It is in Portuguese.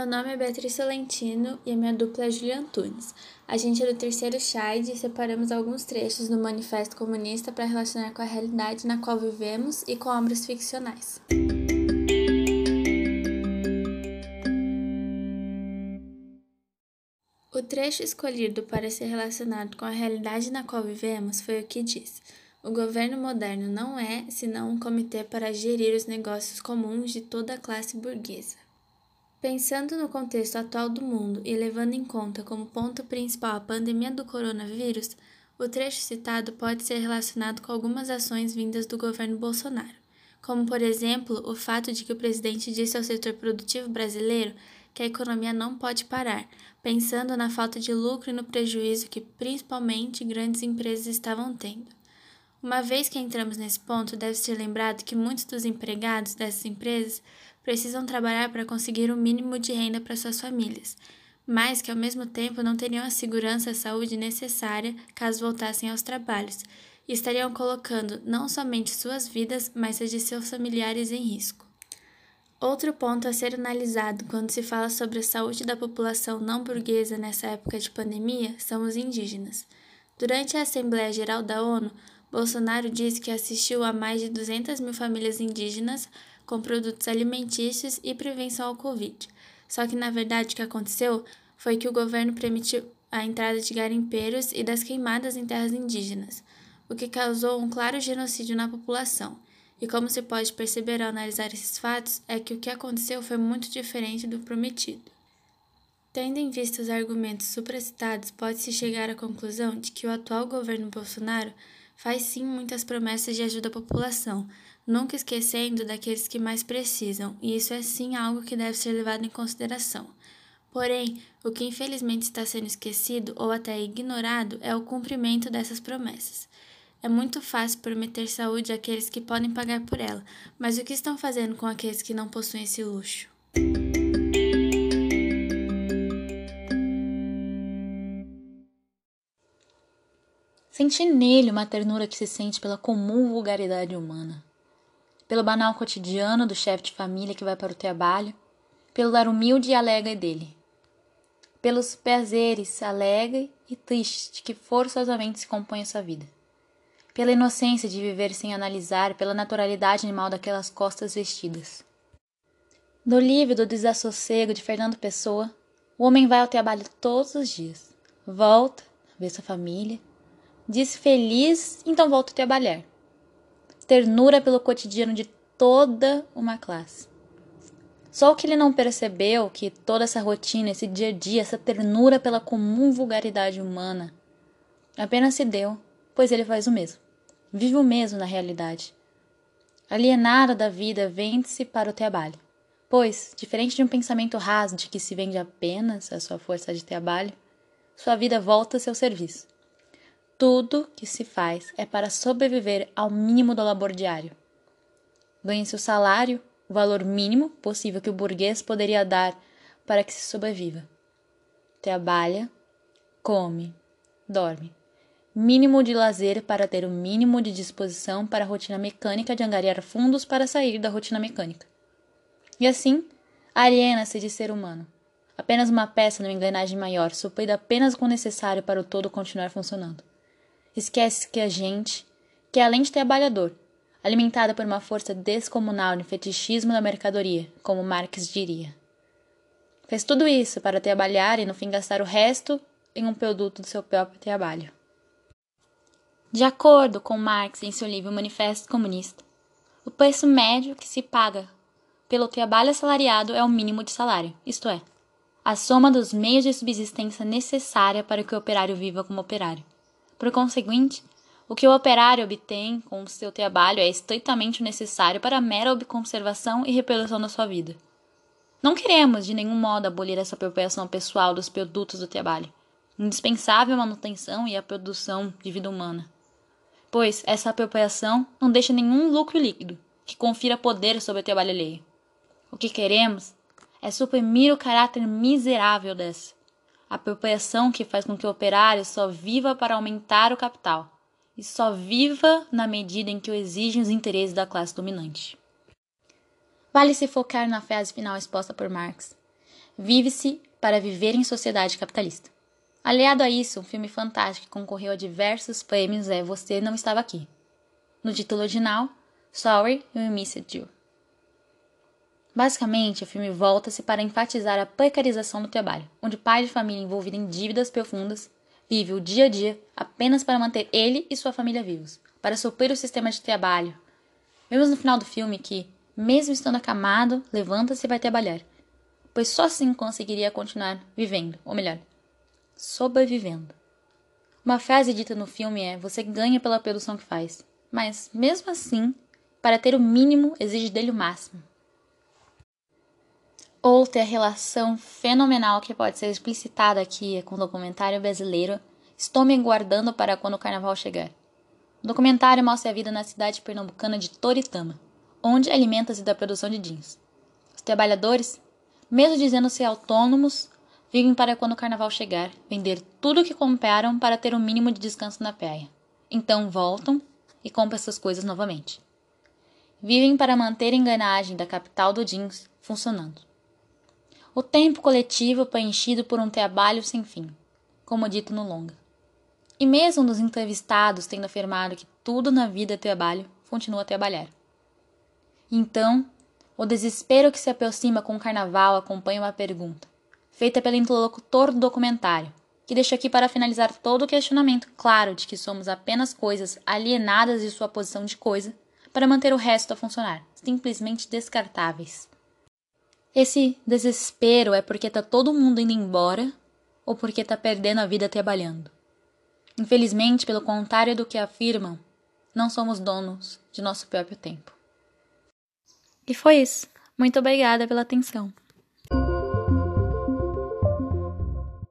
Meu nome é Beatriz Solentino e a minha dupla é Julia Antunes. A gente é do terceiro CHAID e separamos alguns trechos do Manifesto Comunista para relacionar com a realidade na qual vivemos e com obras ficcionais. O trecho escolhido para ser relacionado com a realidade na qual vivemos foi o que diz: O governo moderno não é senão um comitê para gerir os negócios comuns de toda a classe burguesa. Pensando no contexto atual do mundo e levando em conta como ponto principal a pandemia do coronavírus, o trecho citado pode ser relacionado com algumas ações vindas do governo Bolsonaro, como, por exemplo, o fato de que o presidente disse ao setor produtivo brasileiro que a economia não pode parar, pensando na falta de lucro e no prejuízo que principalmente grandes empresas estavam tendo. Uma vez que entramos nesse ponto, deve ser lembrado que muitos dos empregados dessas empresas precisam trabalhar para conseguir o um mínimo de renda para suas famílias, mas que ao mesmo tempo não teriam a segurança e saúde necessária caso voltassem aos trabalhos, e estariam colocando não somente suas vidas, mas as de seus familiares em risco. Outro ponto a ser analisado quando se fala sobre a saúde da população não burguesa nessa época de pandemia são os indígenas. Durante a Assembleia Geral da ONU, Bolsonaro disse que assistiu a mais de 200 mil famílias indígenas com produtos alimentícios e prevenção ao Covid. Só que, na verdade, o que aconteceu foi que o governo permitiu a entrada de garimpeiros e das queimadas em terras indígenas, o que causou um claro genocídio na população. E como se pode perceber ao analisar esses fatos, é que o que aconteceu foi muito diferente do prometido. Tendo em vista os argumentos supracitados, pode-se chegar à conclusão de que o atual governo Bolsonaro faz sim muitas promessas de ajuda à população, nunca esquecendo daqueles que mais precisam, e isso é sim algo que deve ser levado em consideração. Porém, o que infelizmente está sendo esquecido ou até ignorado é o cumprimento dessas promessas. É muito fácil prometer saúde àqueles que podem pagar por ela, mas o que estão fazendo com aqueles que não possuem esse luxo? Senti nele uma ternura que se sente pela comum vulgaridade humana, pelo banal cotidiano do chefe de família que vai para o trabalho, pelo lar humilde e alegre dele, pelos prazeres alegre e triste que forçosamente se compõe a sua vida, pela inocência de viver sem analisar, pela naturalidade animal daquelas costas vestidas. No livro do desassossego de Fernando Pessoa, o homem vai ao trabalho todos os dias, volta, vê sua família, Diz feliz, então volto a trabalhar. Ternura pelo cotidiano de toda uma classe. Só o que ele não percebeu que toda essa rotina, esse dia a dia, essa ternura pela comum vulgaridade humana apenas se deu, pois ele faz o mesmo. Vive o mesmo na realidade. Alienado da vida, vende-se para o trabalho. Pois, diferente de um pensamento raso de que se vende apenas a sua força de trabalho, sua vida volta a seu serviço. Tudo que se faz é para sobreviver ao mínimo do labor diário. Ganhe-se o salário, o valor mínimo possível que o burguês poderia dar para que se sobreviva. Trabalha, come, dorme. Mínimo de lazer para ter o mínimo de disposição para a rotina mecânica de angariar fundos para sair da rotina mecânica. E assim, aliena-se de ser humano. Apenas uma peça numa engrenagem maior, suprida apenas com o necessário para o todo continuar funcionando. Esquece que a gente, que é além de trabalhador, alimentada por uma força descomunal no fetichismo da mercadoria, como Marx diria. Fez tudo isso para trabalhar e no fim gastar o resto em um produto do seu próprio trabalho. De acordo com Marx em seu livro Manifesto Comunista, o preço médio que se paga pelo trabalho assalariado é o mínimo de salário, isto é, a soma dos meios de subsistência necessária para que o operário viva como operário. Por conseguinte, o que o operário obtém com o seu trabalho é estritamente necessário para a mera obconservação e reprodução da sua vida. Não queremos de nenhum modo abolir essa apropriação pessoal dos produtos do trabalho, indispensável à manutenção e à produção de vida humana. Pois essa apropriação não deixa nenhum lucro líquido que confira poder sobre o trabalho alheio. O que queremos é suprimir o caráter miserável dessa apropriação que faz com que o operário só viva para aumentar o capital e só viva na medida em que o exigem os interesses da classe dominante. Vale se focar na frase final exposta por Marx. Vive-se para viver em sociedade capitalista. Aliado a isso, um filme fantástico que concorreu a diversos prêmios é Você Não Estava Aqui. No título original, Sorry We Missed You. Basicamente, o filme volta-se para enfatizar a precarização do trabalho, onde pai de família envolvido em dívidas profundas vive o dia a dia apenas para manter ele e sua família vivos, para suprir o sistema de trabalho. Vemos no final do filme que, mesmo estando acamado, levanta-se e vai trabalhar, pois só assim conseguiria continuar vivendo, ou melhor, sobrevivendo. Uma frase dita no filme é: Você ganha pela produção que faz, mas, mesmo assim, para ter o mínimo, exige dele o máximo. Outra relação fenomenal que pode ser explicitada aqui é com o documentário brasileiro Estou me guardando para quando o carnaval chegar. O documentário mostra a vida na cidade pernambucana de Toritama, onde alimenta-se da produção de jeans. Os trabalhadores, mesmo dizendo ser autônomos, vivem para quando o carnaval chegar, vender tudo o que compraram para ter um mínimo de descanso na praia. Então voltam e compram essas coisas novamente. Vivem para manter a engrenagem da capital do jeans funcionando. O tempo coletivo preenchido por um trabalho sem fim, como dito no longa. E mesmo dos entrevistados tendo afirmado que tudo na vida é trabalho, continua a trabalhar. Então, o desespero que se aproxima com o carnaval acompanha uma pergunta, feita pelo interlocutor do documentário, que deixa aqui para finalizar todo o questionamento claro de que somos apenas coisas alienadas de sua posição de coisa para manter o resto a funcionar, simplesmente descartáveis. Esse desespero é porque tá todo mundo indo embora ou porque tá perdendo a vida trabalhando. Infelizmente, pelo contrário do que afirmam, não somos donos de nosso próprio tempo. E foi isso. Muito obrigada pela atenção.